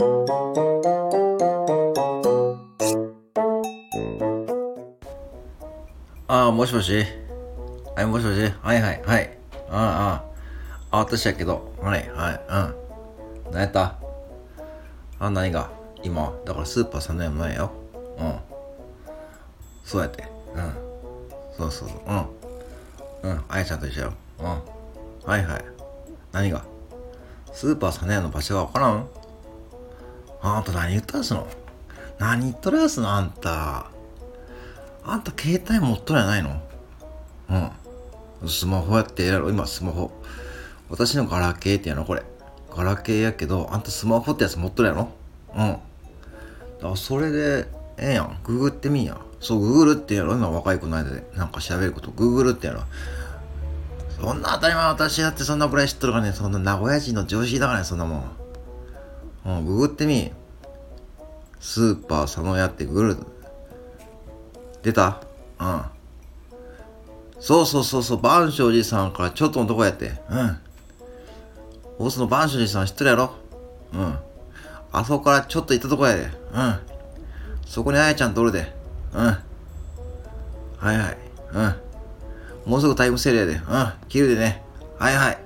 ああ、もしもし？はい、もしもし？はいはい、はい。ああ、ああ、私やけど、はい、はい、うん。何やった？あ、何が？今、だからスーパー3年前よ。うん。そうやって。うん。そうそうそう。うん。うん、あやちゃんと一緒よ。うん。はいはい。何が？スーパー3年の場所がわからん？あんた何言ったんすの？何言っとるやすのあんた。あんた携帯持っとるやないの？うん。スマホやってやろう、今スマホ。私のガラケーってやろ、これ。ガラケーやけど、あんたスマホってやつ持っとるやろ？うん。だそれで、ええやん。ググってみんや。そう、ググるってやろ？今若い子の間でなんか喋ること。ググるってやろ？そんな当たり前私だってそんなくらい知っとるからね。そんな名古屋人の常識だからね、そんなもん。うん、ググってみ。スーパー佐野屋ってググる。出た？うん。そうそうそうそう、万象寺さんからちょっとのとこやって。うん。大須の万象寺さん知っとるやろ？うん。あそこからちょっと行ったとこやで。うん。そこにあやちゃんとおるで。うん。はいはい。うん。もうすぐタイムセールやで。うん。切るでね。はいはい。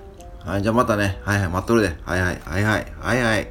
はい、じゃあまたね。はいはい、待っとるで。はいはい。はいはい。はいはい。